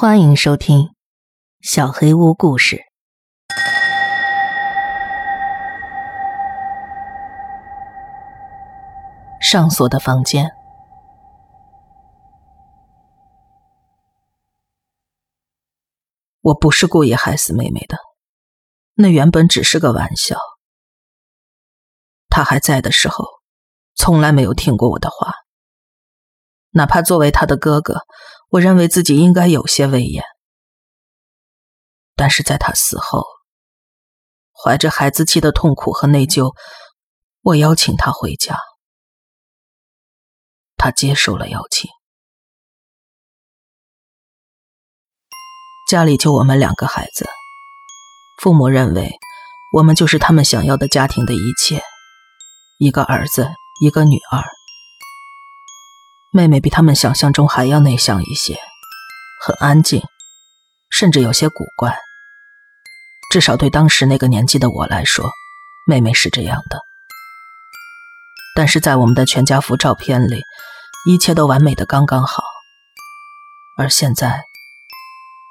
欢迎收听《小黑屋故事》。上锁的房间，我不是故意害死妹妹的，那原本只是个玩笑。她还在的时候，从来没有听过我的话。哪怕作为他的哥哥，我认为自己应该有些威严。但是在他死后，怀着孩子气的痛苦和内疚，我邀请他回家，他接受了邀请。家里就我们两个孩子，父母认为我们就是他们想要的家庭的一切，一个儿子，一个女儿。妹妹比他们想象中还要内向一些，很安静，甚至有些古怪。至少对当时那个年纪的我来说，妹妹是这样的。但是在我们的全家福照片里，一切都完美的刚刚好。而现在，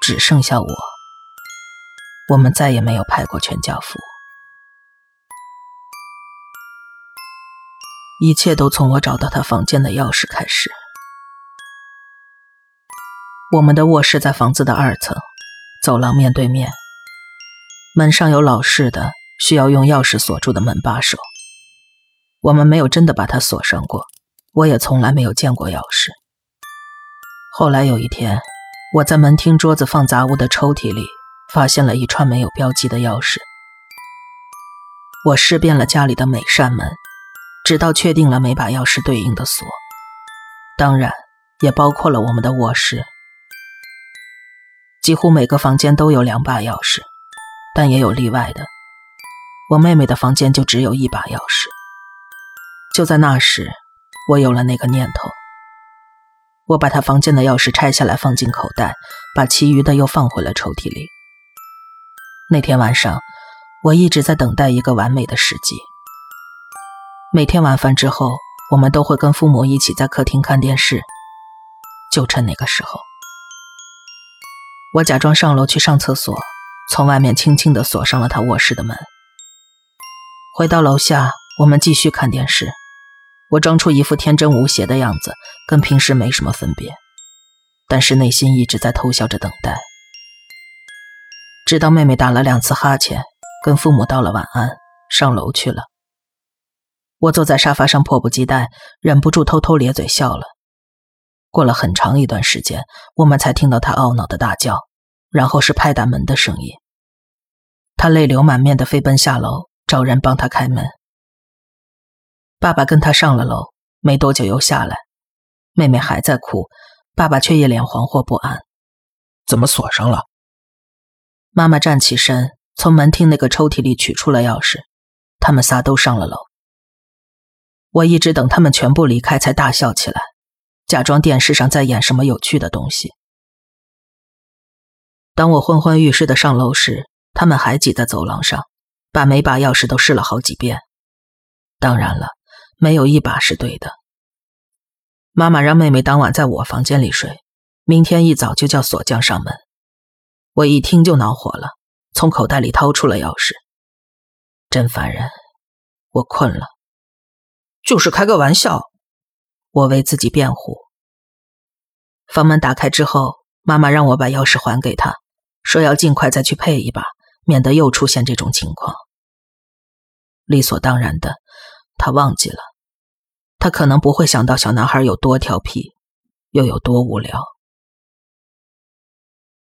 只剩下我，我们再也没有拍过全家福。一切都从我找到他房间的钥匙开始。我们的卧室在房子的二层，走廊面对面。门上有老式的需要用钥匙锁住的门把手。我们没有真的把它锁上过，我也从来没有见过钥匙。后来有一天，我在门厅桌子放杂物的抽屉里发现了一串没有标记的钥匙。我试遍了家里的每扇门。直到确定了每把钥匙对应的锁，当然也包括了我们的卧室。几乎每个房间都有两把钥匙，但也有例外的。我妹妹的房间就只有一把钥匙。就在那时，我有了那个念头。我把她房间的钥匙拆下来放进口袋，把其余的又放回了抽屉里。那天晚上，我一直在等待一个完美的时机。每天晚饭之后，我们都会跟父母一起在客厅看电视。就趁那个时候，我假装上楼去上厕所，从外面轻轻地锁上了他卧室的门。回到楼下，我们继续看电视。我装出一副天真无邪的样子，跟平时没什么分别，但是内心一直在偷笑着等待。直到妹妹打了两次哈欠，跟父母道了晚安，上楼去了。我坐在沙发上，迫不及待，忍不住偷偷咧嘴笑了。过了很长一段时间，我们才听到他懊恼的大叫，然后是拍打门的声音。他泪流满面的飞奔下楼，找人帮他开门。爸爸跟他上了楼，没多久又下来。妹妹还在哭，爸爸却一脸惶惑不安。怎么锁上了？妈妈站起身，从门厅那个抽屉里取出了钥匙。他们仨都上了楼。我一直等他们全部离开，才大笑起来，假装电视上在演什么有趣的东西。当我昏昏欲睡的上楼时，他们还挤在走廊上，把每把钥匙都试了好几遍。当然了，没有一把是对的。妈妈让妹妹当晚在我房间里睡，明天一早就叫锁匠上门。我一听就恼火了，从口袋里掏出了钥匙。真烦人，我困了。就是开个玩笑，我为自己辩护。房门打开之后，妈妈让我把钥匙还给她，说要尽快再去配一把，免得又出现这种情况。理所当然的，她忘记了，她可能不会想到小男孩有多调皮，又有多无聊。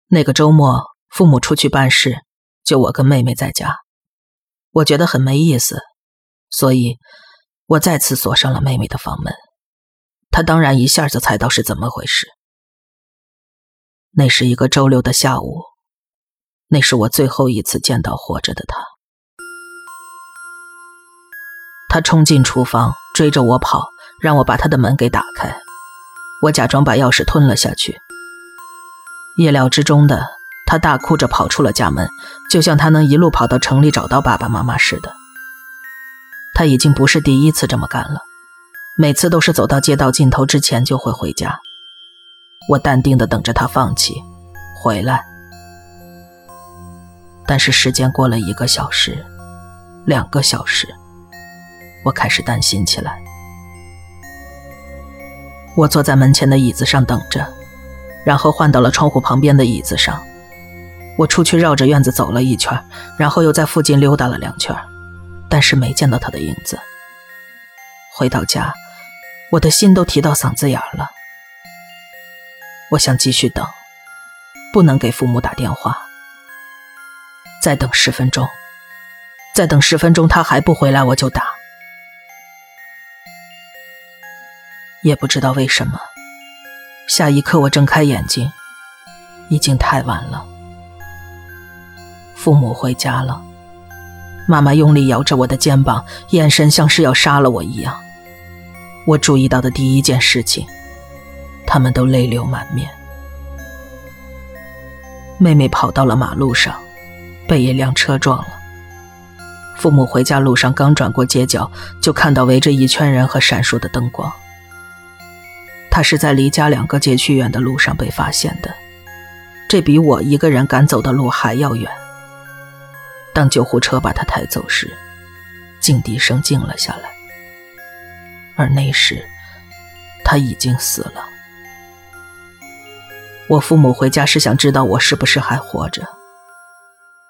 那个周末，父母出去办事，就我跟妹妹在家，我觉得很没意思，所以。我再次锁上了妹妹的房门，她当然一下就猜到是怎么回事。那是一个周六的下午，那是我最后一次见到活着的她。她冲进厨房，追着我跑，让我把她的门给打开。我假装把钥匙吞了下去。意料之中的，她大哭着跑出了家门，就像她能一路跑到城里找到爸爸妈妈似的。他已经不是第一次这么干了，每次都是走到街道尽头之前就会回家。我淡定地等着他放弃，回来。但是时间过了一个小时，两个小时，我开始担心起来。我坐在门前的椅子上等着，然后换到了窗户旁边的椅子上。我出去绕着院子走了一圈，然后又在附近溜达了两圈，但是没见到他的影子。回到家，我的心都提到嗓子眼了。我想继续等，不能给父母打电话。再等十分钟，再等十分钟，他还不回来，我就打。也不知道为什么，下一刻我睁开眼睛，已经太晚了。父母回家了，妈妈用力摇着我的肩膀，眼神像是要杀了我一样。我注意到的第一件事情，他们都泪流满面。妹妹跑到了马路上，被一辆车撞了。父母回家路上刚转过街角，就看到围着一圈人和闪烁的灯光。他是在离家两个街区远的路上被发现的，这比我一个人赶走的路还要远。当救护车把他抬走时，静笛声静了下来，而那时他已经死了。我父母回家是想知道我是不是还活着。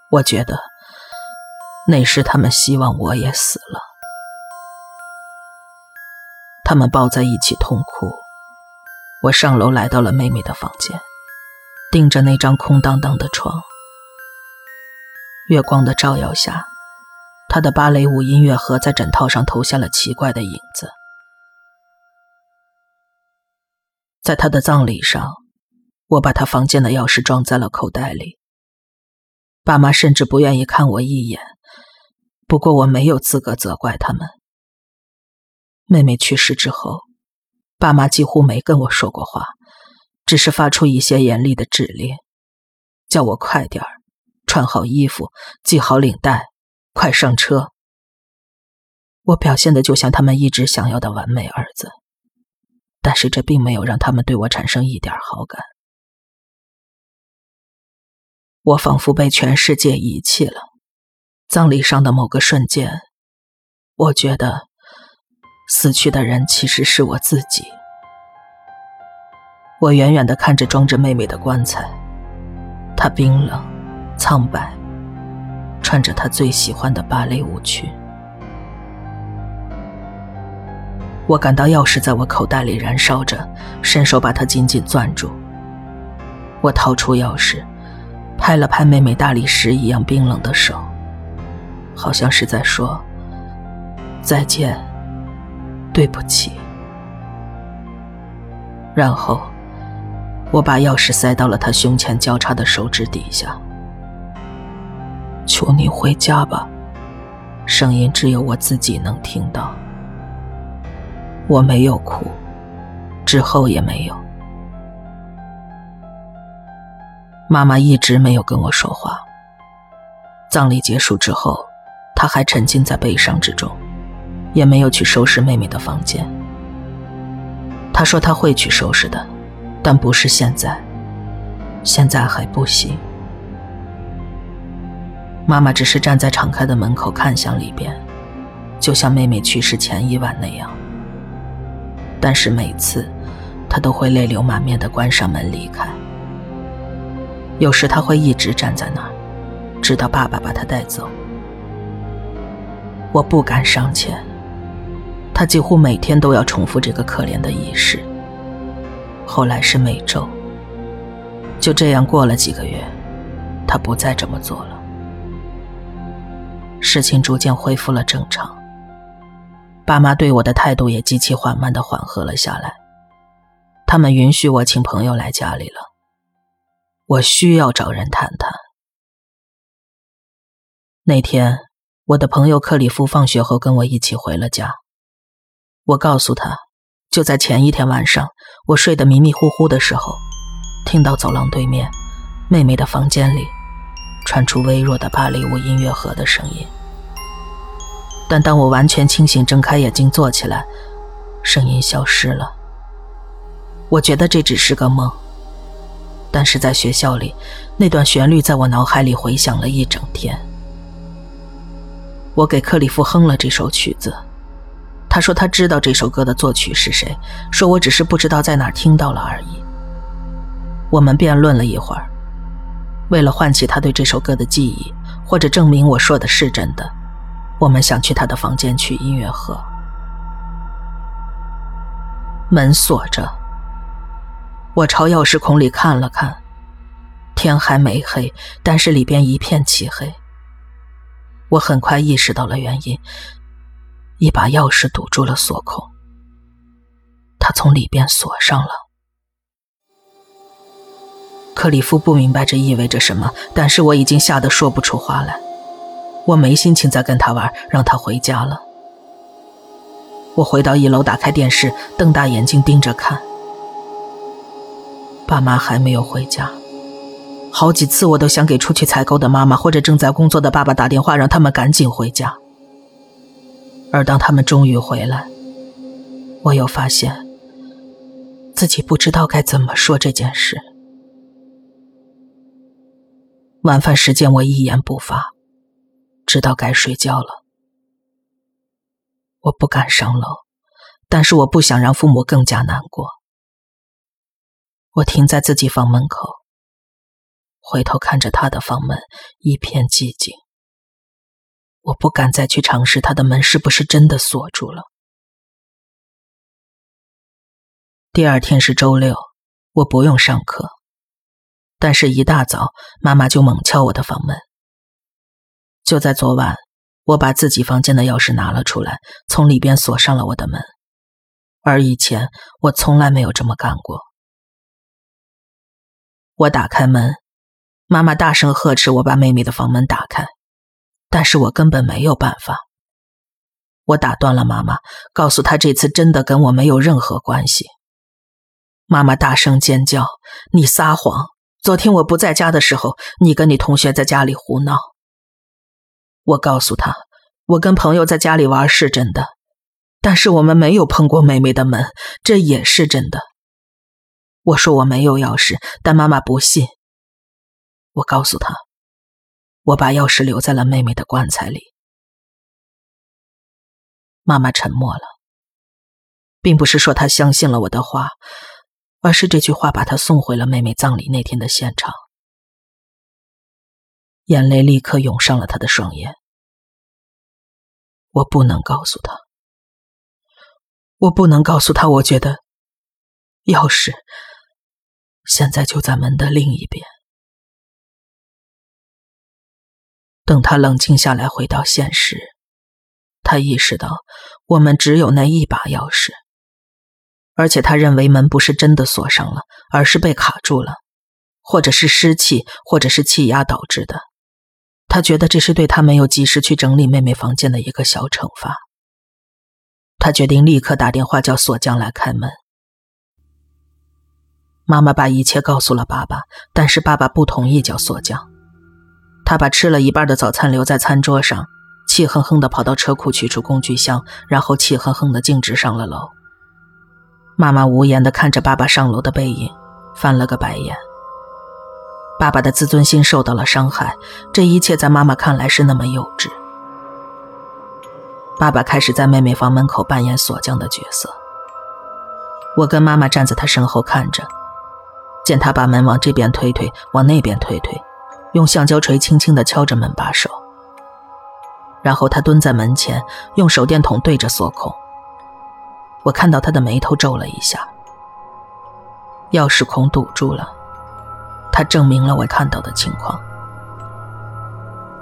我觉得那时他们希望我也死了。他们抱在一起痛哭。我上楼来到了妹妹的房间，盯着那张空荡荡的床。月光的照耀下，他的芭蕾舞音乐盒在枕套上投下了奇怪的影子。在他的葬礼上，我把他房间的钥匙装在了口袋里。爸妈甚至不愿意看我一眼，不过我没有资格责怪他们。妹妹去世之后，爸妈几乎没跟我说过话，只是发出一些严厉的指令，叫我快点儿。穿好衣服，系好领带，快上车。我表现的就像他们一直想要的完美儿子，但是这并没有让他们对我产生一点好感。我仿佛被全世界遗弃了。葬礼上的某个瞬间，我觉得死去的人其实是我自己。我远远的看着装着妹妹的棺材，它冰冷。苍白，穿着他最喜欢的芭蕾舞裙。我感到钥匙在我口袋里燃烧着，伸手把它紧紧攥住。我掏出钥匙，拍了拍妹妹大理石一样冰冷的手，好像是在说再见，对不起。然后，我把钥匙塞到了他胸前交叉的手指底下。求你回家吧，声音只有我自己能听到。我没有哭，之后也没有。妈妈一直没有跟我说话。葬礼结束之后，她还沉浸在悲伤之中，也没有去收拾妹妹的房间。她说她会去收拾的，但不是现在，现在还不行。妈妈只是站在敞开的门口看向里边，就像妹妹去世前一晚那样。但是每次，她都会泪流满面的关上门离开。有时她会一直站在那儿，直到爸爸把她带走。我不敢上前，她几乎每天都要重复这个可怜的仪式。后来是每周。就这样过了几个月，她不再这么做了。事情逐渐恢复了正常，爸妈对我的态度也极其缓慢的缓和了下来。他们允许我请朋友来家里了。我需要找人谈谈。那天，我的朋友克里夫放学后跟我一起回了家。我告诉他，就在前一天晚上，我睡得迷迷糊糊的时候，听到走廊对面妹妹的房间里。传出微弱的芭蕾舞音乐盒的声音，但当我完全清醒、睁开眼睛坐起来，声音消失了。我觉得这只是个梦，但是在学校里，那段旋律在我脑海里回响了一整天。我给克里夫哼了这首曲子，他说他知道这首歌的作曲是谁，说我只是不知道在哪听到了而已。我们辩论了一会儿，为了唤起他对这首歌的记忆，或者证明我说的是真的，我们想去他的房间取音乐盒。门锁着，我朝钥匙孔里看了看，天还没黑，但是里边一片漆黑。我很快意识到了原因，一把钥匙堵住了锁孔，他从里边锁上了。克里夫不明白这意味着什么，但是我已经吓得说不出话来，我没心情再跟他玩，让他回家了。我回到一楼，打开电视，瞪大眼睛盯着看。爸妈还没有回家，好几次我都想给出去采购的妈妈或者正在工作的爸爸打电话，让他们赶紧回家。而当他们终于回来，我又发现自己不知道该怎么说这件事。晚饭时间，我一言不发，直到该睡觉了。我不敢上楼，但是我不想让父母更加难过。我停在自己房门口，回头看着他的房门，一片寂静。我不敢再去尝试他的门是不是真的锁住了。第二天是周六，我不用上课，但是一大早妈妈就猛敲我的房门。就在昨晚。我把自己房间的钥匙拿了出来，从里边锁上了我的门，而以前我从来没有这么干过。我打开门，妈妈大声呵斥我把妹妹的房门打开，但是我根本没有办法。我打断了妈妈，告诉她这次真的跟我没有任何关系。妈妈大声尖叫：“你撒谎！昨天我不在家的时候，你跟你同学在家里胡闹。”我告诉他，我跟朋友在家里玩是真的，但是我们没有碰过妹妹的门，这也是真的。我说我没有钥匙，但妈妈不信。我告诉他，我把钥匙留在了妹妹的棺材里。妈妈沉默了，并不是说她相信了我的话，而是这句话把他送回了妹妹葬礼那天的现场。眼泪立刻涌上了他的双眼。我不能告诉他，我不能告诉他，我觉得钥匙现在就在门的另一边。等他冷静下来，回到现实，他意识到我们只有那一把钥匙，而且他认为门不是真的锁上了，而是被卡住了，或者是湿气，或者是气压导致的。他觉得这是对他没有及时去整理妹妹房间的一个小惩罚。他决定立刻打电话叫锁匠来开门。妈妈把一切告诉了爸爸，但是爸爸不同意叫锁匠。他把吃了一半的早餐留在餐桌上，气哼哼地跑到车库取出工具箱，然后气哼哼地径直上了楼。妈妈无言地看着爸爸上楼的背影，翻了个白眼。爸爸的自尊心受到了伤害，这一切在妈妈看来是那么幼稚。爸爸开始在妹妹房门口扮演锁匠的角色。我跟妈妈站在他身后看着，见他把门往这边推推，往那边推推，用橡胶锤轻轻地敲着门把手。然后他蹲在门前，用手电筒对着锁孔。我看到他的眉头皱了一下，钥匙孔堵住了。他证明了我看到的情况。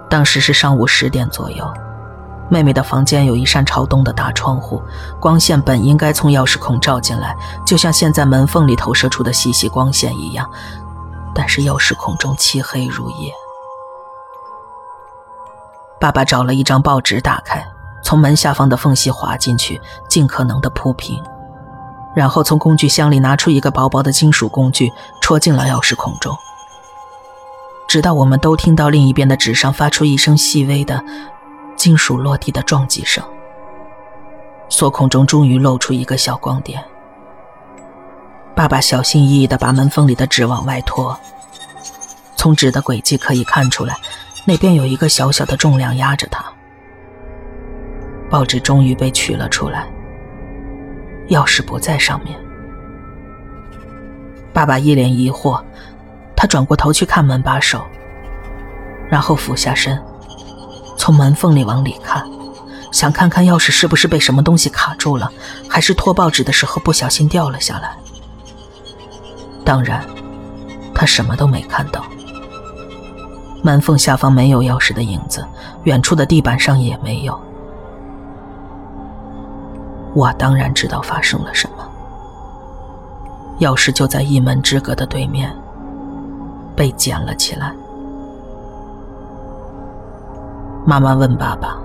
当时是上午十点左右，妹妹的房间有一扇朝东的大窗户，光线本应该从钥匙孔照进来，就像现在门缝里投射出的细细光线一样。但是钥匙孔中漆黑如夜。爸爸找了一张报纸打开，从门下方的缝隙滑进去，尽可能的铺平。然后从工具箱里拿出一个薄薄的金属工具，戳进了钥匙孔中。直到我们都听到另一边的纸上发出一声细微的金属落地的撞击声，锁孔中终于露出一个小光点。爸爸小心翼翼地把门缝里的纸往外拖，从纸的轨迹可以看出来，那边有一个小小的重量压着它。报纸终于被取了出来，钥匙不在上面。爸爸一脸疑惑，他转过头去看门把手，然后俯下身，从门缝里往里看，想看看钥匙是不是被什么东西卡住了，还是拖报纸的时候不小心掉了下来。当然，他什么都没看到。门缝下方没有钥匙的影子，远处的地板上也没有。我当然知道发生了什么。钥匙就在一门之隔的对面，被捡了起来。妈妈问爸爸：“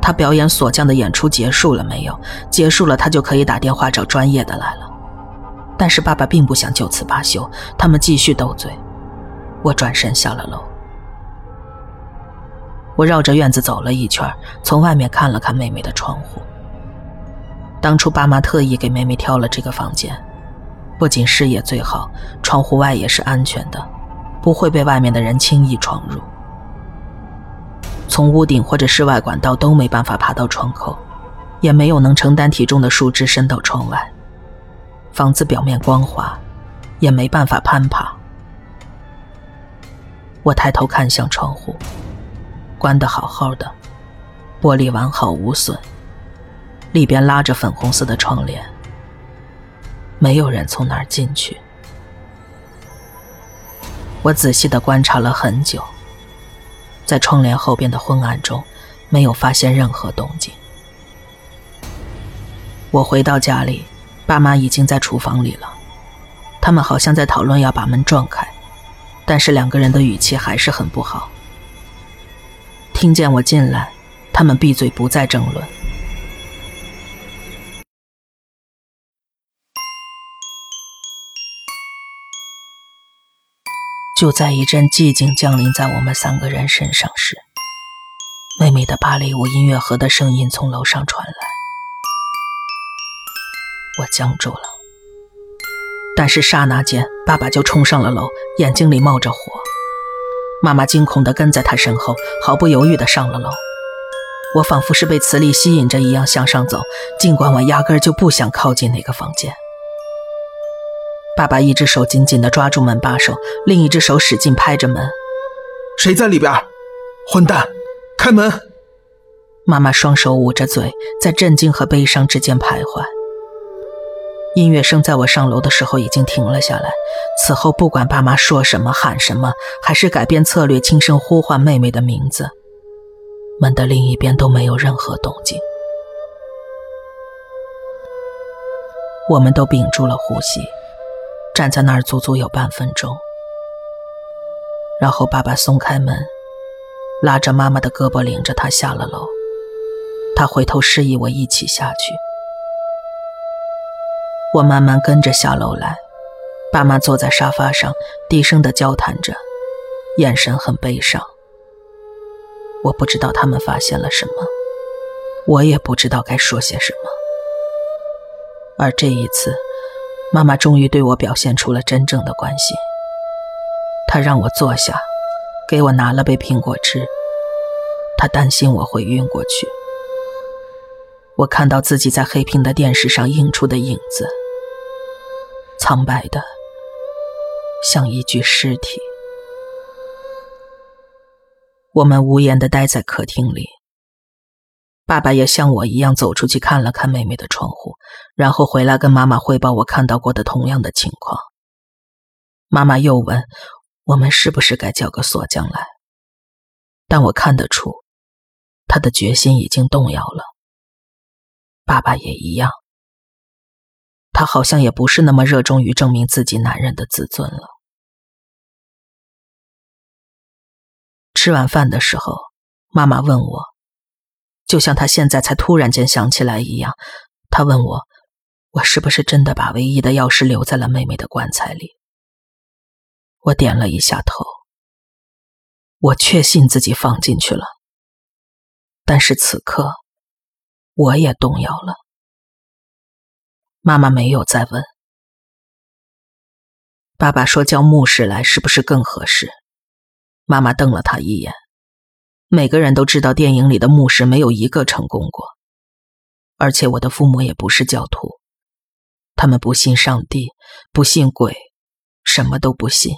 他表演锁匠的演出结束了没有？结束了，他就可以打电话找专业的来了。”但是爸爸并不想就此罢休，他们继续斗嘴。我转身下了楼。我绕着院子走了一圈，从外面看了看妹妹的窗户。当初爸妈特意给妹妹挑了这个房间。不仅视野最好，窗户外也是安全的，不会被外面的人轻易闯入。从屋顶或者室外管道都没办法爬到窗口，也没有能承担体重的树枝伸到窗外。房子表面光滑，也没办法攀爬。我抬头看向窗户，关得好好的，玻璃完好无损，里边拉着粉红色的窗帘。没有人从那儿进去。我仔细的观察了很久，在窗帘后边的昏暗中，没有发现任何动静。我回到家里，爸妈已经在厨房里了，他们好像在讨论要把门撞开，但是两个人的语气还是很不好。听见我进来，他们闭嘴不再争论。就在一阵寂静降临在我们三个人身上时，妹妹的芭蕾舞音乐盒的声音从楼上传来。我僵住了，但是刹那间，爸爸就冲上了楼，眼睛里冒着火。妈妈惊恐地跟在他身后，毫不犹豫地上了楼。我仿佛是被磁力吸引着一样向上走，尽管我压根就不想靠近那个房间。爸爸一只手紧紧地抓住门把手，另一只手使劲拍着门。谁在里边？混蛋！开门！妈妈双手捂着嘴，在震惊和悲伤之间徘徊。音乐声在我上楼的时候已经停了下来。此后，不管爸妈说什么、喊什么，还是改变策略，轻声呼唤妹妹的名字，门的另一边都没有任何动静。我们都屏住了呼吸。站在那儿足足有半分钟，然后爸爸松开门，拉着妈妈的胳膊，领着她下了楼。他回头示意我一起下去。我慢慢跟着下楼来，爸妈坐在沙发上，低声的交谈着，眼神很悲伤。我不知道他们发现了什么，我也不知道该说些什么。而这一次。妈妈终于对我表现出了真正的关心。她让我坐下，给我拿了杯苹果汁。她担心我会晕过去。我看到自己在黑屏的电视上映出的影子，苍白的，像一具尸体。我们无言的待在客厅里。爸爸也像我一样走出去看了看妹妹的窗户，然后回来跟妈妈汇报我看到过的同样的情况。妈妈又问我们是不是该叫个锁匠来，但我看得出他的决心已经动摇了。爸爸也一样，他好像也不是那么热衷于证明自己男人的自尊了。吃完饭的时候，妈妈问我。就像他现在才突然间想起来一样，他问我：“我是不是真的把唯一的钥匙留在了妹妹的棺材里？”我点了一下头。我确信自己放进去了，但是此刻我也动摇了。妈妈没有再问，爸爸说叫牧师来是不是更合适？妈妈瞪了他一眼。每个人都知道电影里的牧师没有一个成功过，而且我的父母也不是教徒，他们不信上帝，不信鬼，什么都不信。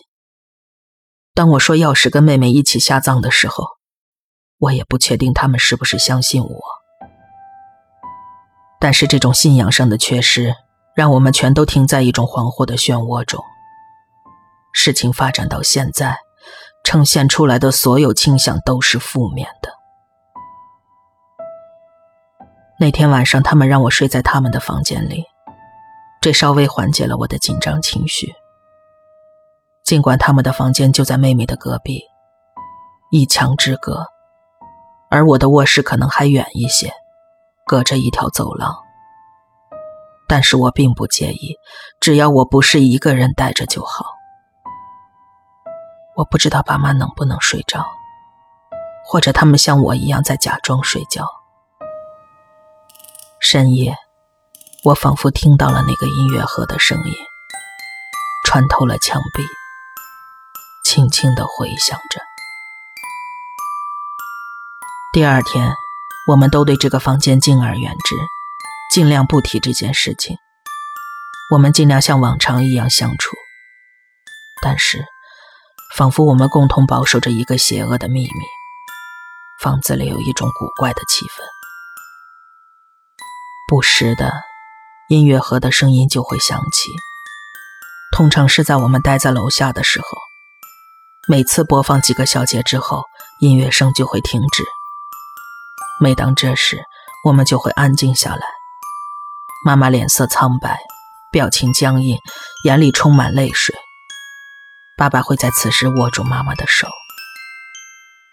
当我说要是跟妹妹一起下葬的时候，我也不确定他们是不是相信我。但是这种信仰上的缺失，让我们全都停在一种惶惑的漩涡中。事情发展到现在，呈现出来的所有倾向都是负面的。那天晚上，他们让我睡在他们的房间里，这稍微缓解了我的紧张情绪。尽管他们的房间就在妹妹的隔壁，一墙之隔，而我的卧室可能还远一些，隔着一条走廊。但是我并不介意，只要我不是一个人待着就好。我不知道爸妈能不能睡着，或者他们像我一样在假装睡觉。深夜，我仿佛听到了那个音乐盒的声音，穿透了墙壁，轻轻的回响着。第二天，我们都对这个房间敬而远之，尽量不提这件事情。我们尽量像往常一样相处，但是。仿佛我们共同保守着一个邪恶的秘密。房子里有一种古怪的气氛，不时的，音乐盒的声音就会响起。通常是在我们待在楼下的时候，每次播放几个小节之后，音乐声就会停止。每当这时，我们就会安静下来。妈妈脸色苍白，表情僵硬，眼里充满泪水。爸爸会在此时握住妈妈的手，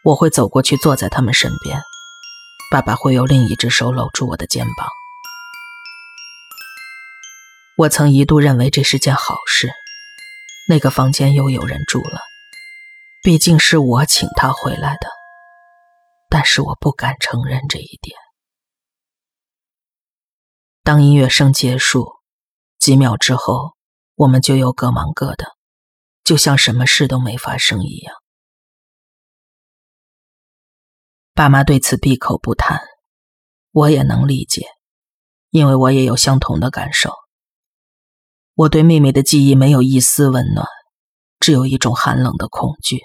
我会走过去坐在他们身边，爸爸会用另一只手搂住我的肩膀。我曾一度认为这是件好事，那个房间又有人住了，毕竟是我请他回来的，但是我不敢承认这一点。当音乐声结束，几秒之后，我们就又各忙各的。就像什么事都没发生一样。爸妈对此闭口不谈，我也能理解，因为我也有相同的感受。我对妹妹的记忆没有一丝温暖，只有一种寒冷的恐惧。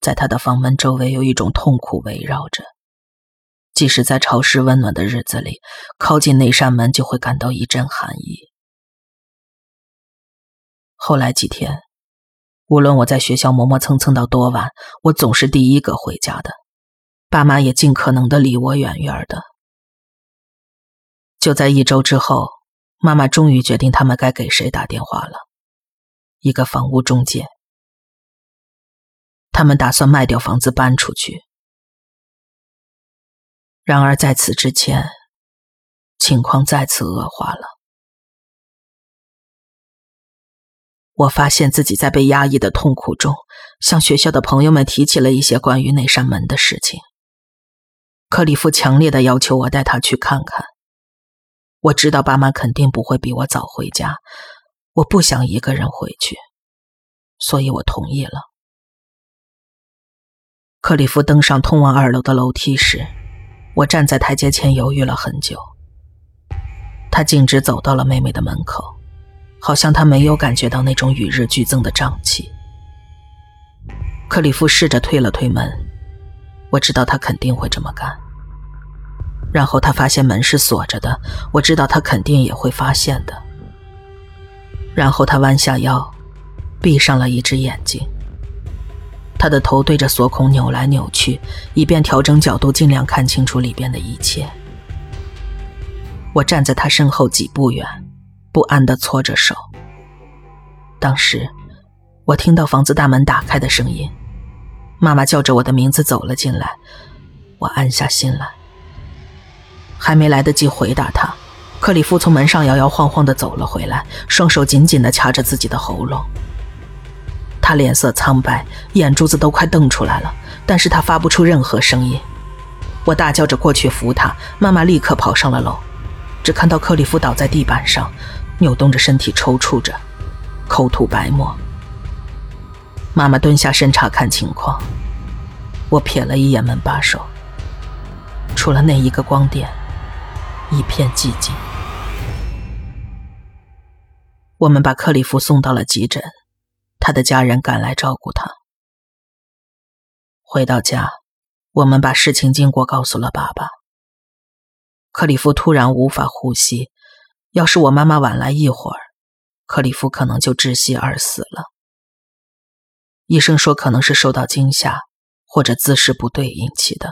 在她的房门周围有一种痛苦围绕着，即使在潮湿温暖的日子里，靠近那扇门就会感到一阵寒意。后来几天，无论我在学校磨磨蹭蹭到多晚，我总是第一个回家的。爸妈也尽可能的离我远远的。就在一周之后，妈妈终于决定他们该给谁打电话了。一个房屋中介。他们打算卖掉房子搬出去。然而在此之前，情况再次恶化了。我发现自己在被压抑的痛苦中，向学校的朋友们提起了一些关于那扇门的事情。克里夫强烈的要求我带他去看看。我知道爸妈肯定不会比我早回家，我不想一个人回去，所以我同意了。克里夫登上通往二楼的楼梯时，我站在台阶前犹豫了很久。他径直走到了妹妹的门口。好像他没有感觉到那种与日俱增的胀气。克里夫试着推了推门，我知道他肯定会这么干。然后他发现门是锁着的，我知道他肯定也会发现的。然后他弯下腰，闭上了一只眼睛。他的头对着锁孔扭来扭去，以便调整角度，尽量看清楚里边的一切。我站在他身后几步远。不安地搓着手。当时，我听到房子大门打开的声音，妈妈叫着我的名字走了进来。我安下心来，还没来得及回答他，克里夫从门上摇摇晃晃地走了回来，双手紧紧地掐着自己的喉咙。他脸色苍白，眼珠子都快瞪出来了，但是他发不出任何声音。我大叫着过去扶他，妈妈立刻跑上了楼，只看到克里夫倒在地板上。扭动着身体，抽搐着。口吐白沫。妈妈蹲下身查看情况，我瞥了一眼门把手，除了那一个光点，一片寂静。我们把克里夫送到了急诊，他的家人赶来照顾他。回到家，我们把事情经过告诉了爸爸。克里夫突然无法呼吸，要是我妈妈晚来一会儿，克里夫可能就窒息而死了。医生说可能是受到惊吓或者姿势不对引起的。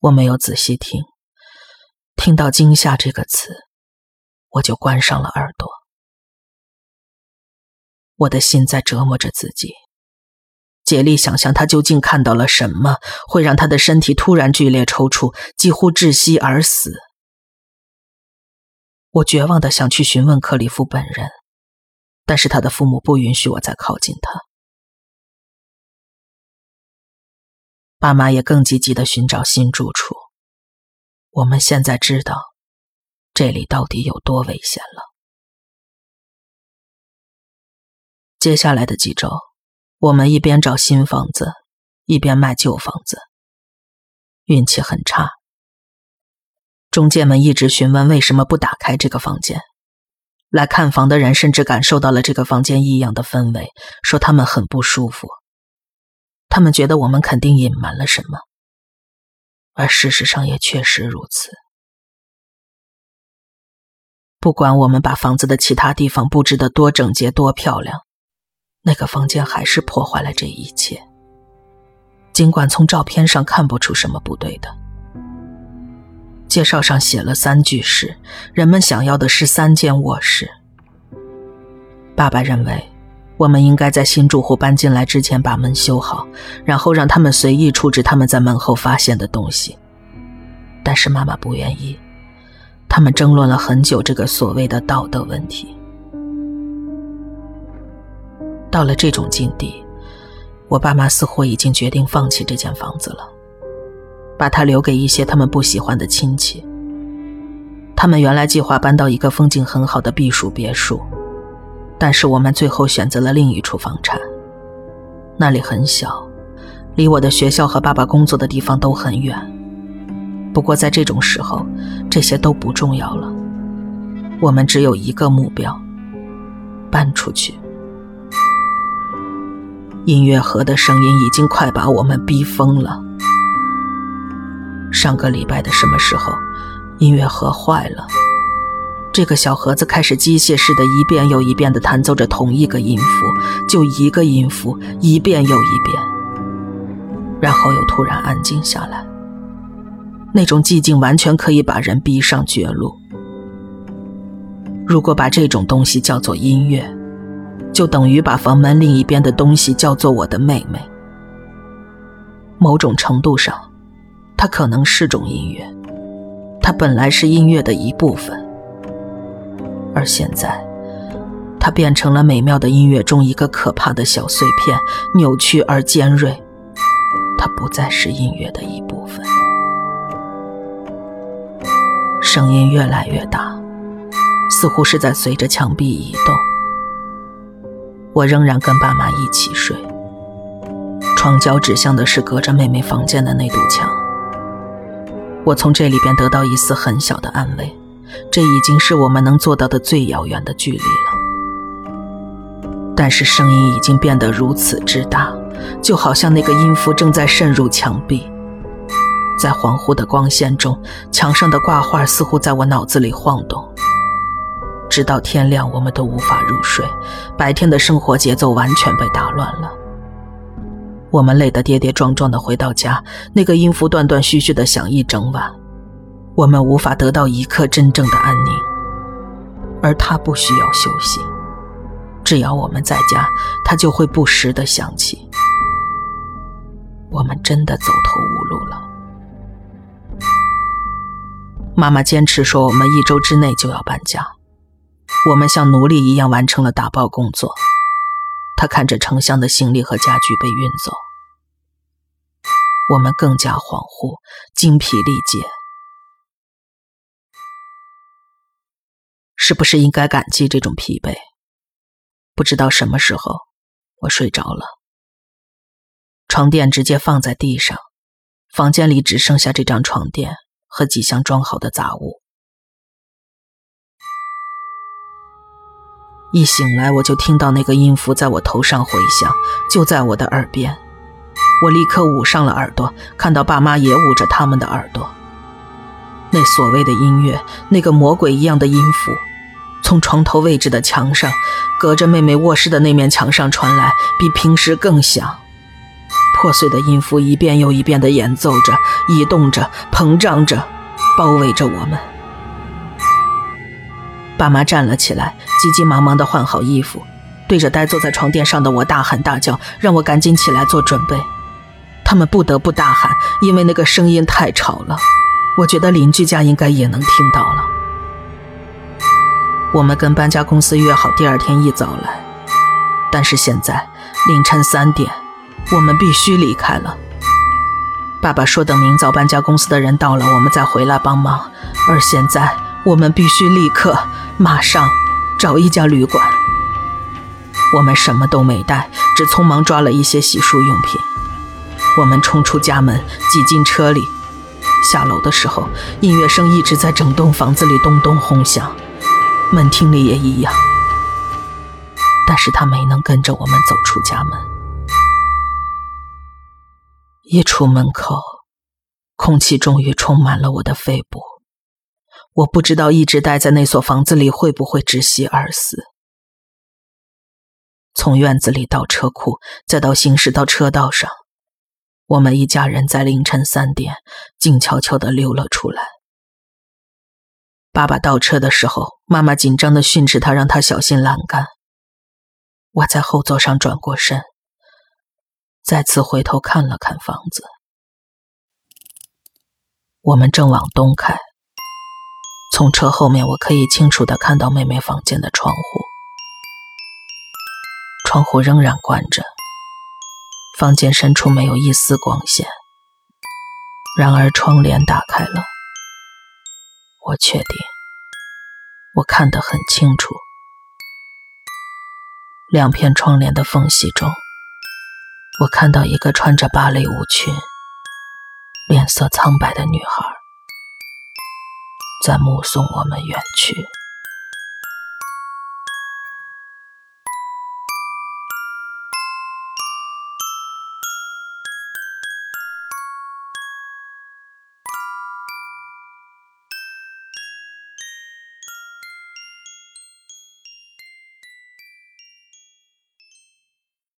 我没有仔细听，听到“惊吓”这个词，我就关上了耳朵。我的心在折磨着自己，竭力想象他究竟看到了什么，会让他的身体突然剧烈抽搐，几乎窒息而死。我绝望的想去询问克里夫本人，但是他的父母不允许我再靠近他。爸妈也更积极的寻找新住处。我们现在知道，这里到底有多危险了。接下来的几周，我们一边找新房子，一边卖旧房子。运气很差，中介们一直询问为什么不打开这个房间。来看房的人甚至感受到了这个房间异样的氛围，说他们很不舒服。他们觉得我们肯定隐瞒了什么，而事实上也确实如此。不管我们把房子的其他地方布置的多整洁、多漂亮，那个房间还是破坏了这一切。尽管从照片上看不出什么不对的，介绍上写了三居室，人们想要的是三间卧室。爸爸认为。我们应该在新住户搬进来之前把门修好，然后让他们随意处置他们在门后发现的东西。但是妈妈不愿意，他们争论了很久这个所谓的道德问题。到了这种境地，我爸妈似乎已经决定放弃这间房子了，把它留给一些他们不喜欢的亲戚。他们原来计划搬到一个风景很好的避暑别墅。但是我们最后选择了另一处房产，那里很小，离我的学校和爸爸工作的地方都很远。不过在这种时候，这些都不重要了。我们只有一个目标：搬出去。音乐盒的声音已经快把我们逼疯了。上个礼拜的什么时候，音乐盒坏了。这个小盒子开始机械式的一遍又一遍地弹奏着同一个音符，就一个音符，一遍又一遍，然后又突然安静下来。那种寂静完全可以把人逼上绝路。如果把这种东西叫做音乐，就等于把房门另一边的东西叫做我的妹妹。某种程度上，它可能是种音乐，它本来是音乐的一部分。而现在，它变成了美妙的音乐中一个可怕的小碎片，扭曲而尖锐。它不再是音乐的一部分。声音越来越大，似乎是在随着墙壁移动。我仍然跟爸妈一起睡，床角指向的是隔着妹妹房间的那堵墙。我从这里边得到一丝很小的安慰。这已经是我们能做到的最遥远的距离了，但是声音已经变得如此之大，就好像那个音符正在渗入墙壁。在恍惚的光线中，墙上的挂画似乎在我脑子里晃动。直到天亮，我们都无法入睡，白天的生活节奏完全被打乱了。我们累得跌跌撞撞地回到家，那个音符断断续续地响一整晚。我们无法得到一刻真正的安宁，而他不需要休息。只要我们在家，他就会不时的响起。我们真的走投无路了。妈妈坚持说，我们一周之内就要搬家。我们像奴隶一样完成了打包工作。他看着成箱的行李和家具被运走，我们更加恍惚，精疲力竭。是不是应该感激这种疲惫？不知道什么时候，我睡着了，床垫直接放在地上，房间里只剩下这张床垫和几箱装好的杂物。一醒来，我就听到那个音符在我头上回响，就在我的耳边。我立刻捂上了耳朵，看到爸妈也捂着他们的耳朵。那所谓的音乐，那个魔鬼一样的音符，从床头位置的墙上，隔着妹妹卧室的那面墙上传来，比平时更响。破碎的音符一遍又一遍地演奏着，移动着，膨胀着，包围着我们。爸妈站了起来，急急忙忙地换好衣服，对着呆坐在床垫上的我大喊大叫，让我赶紧起来做准备。他们不得不大喊，因为那个声音太吵了。我觉得邻居家应该也能听到了。我们跟搬家公司约好第二天一早来，但是现在凌晨三点，我们必须离开了。爸爸说等明早搬家公司的人到了，我们再回来帮忙，而现在我们必须立刻。马上找一家旅馆。我们什么都没带，只匆忙抓了一些洗漱用品。我们冲出家门，挤进车里。下楼的时候，音乐声一直在整栋房子里咚咚轰响，门厅里也一样。但是他没能跟着我们走出家门。一出门口，空气终于充满了我的肺部。我不知道一直待在那所房子里会不会窒息而死。从院子里到车库，再到行驶到车道上，我们一家人在凌晨三点静悄悄地溜了出来。爸爸倒车的时候，妈妈紧张地训斥他，让他小心栏杆。我在后座上转过身，再次回头看了看房子。我们正往东开。从车后面，我可以清楚的看到妹妹房间的窗户，窗户仍然关着，房间深处没有一丝光线。然而窗帘打开了，我确定，我看得很清楚，两片窗帘的缝隙中，我看到一个穿着芭蕾舞裙、脸色苍白的女孩。在目送我们远去。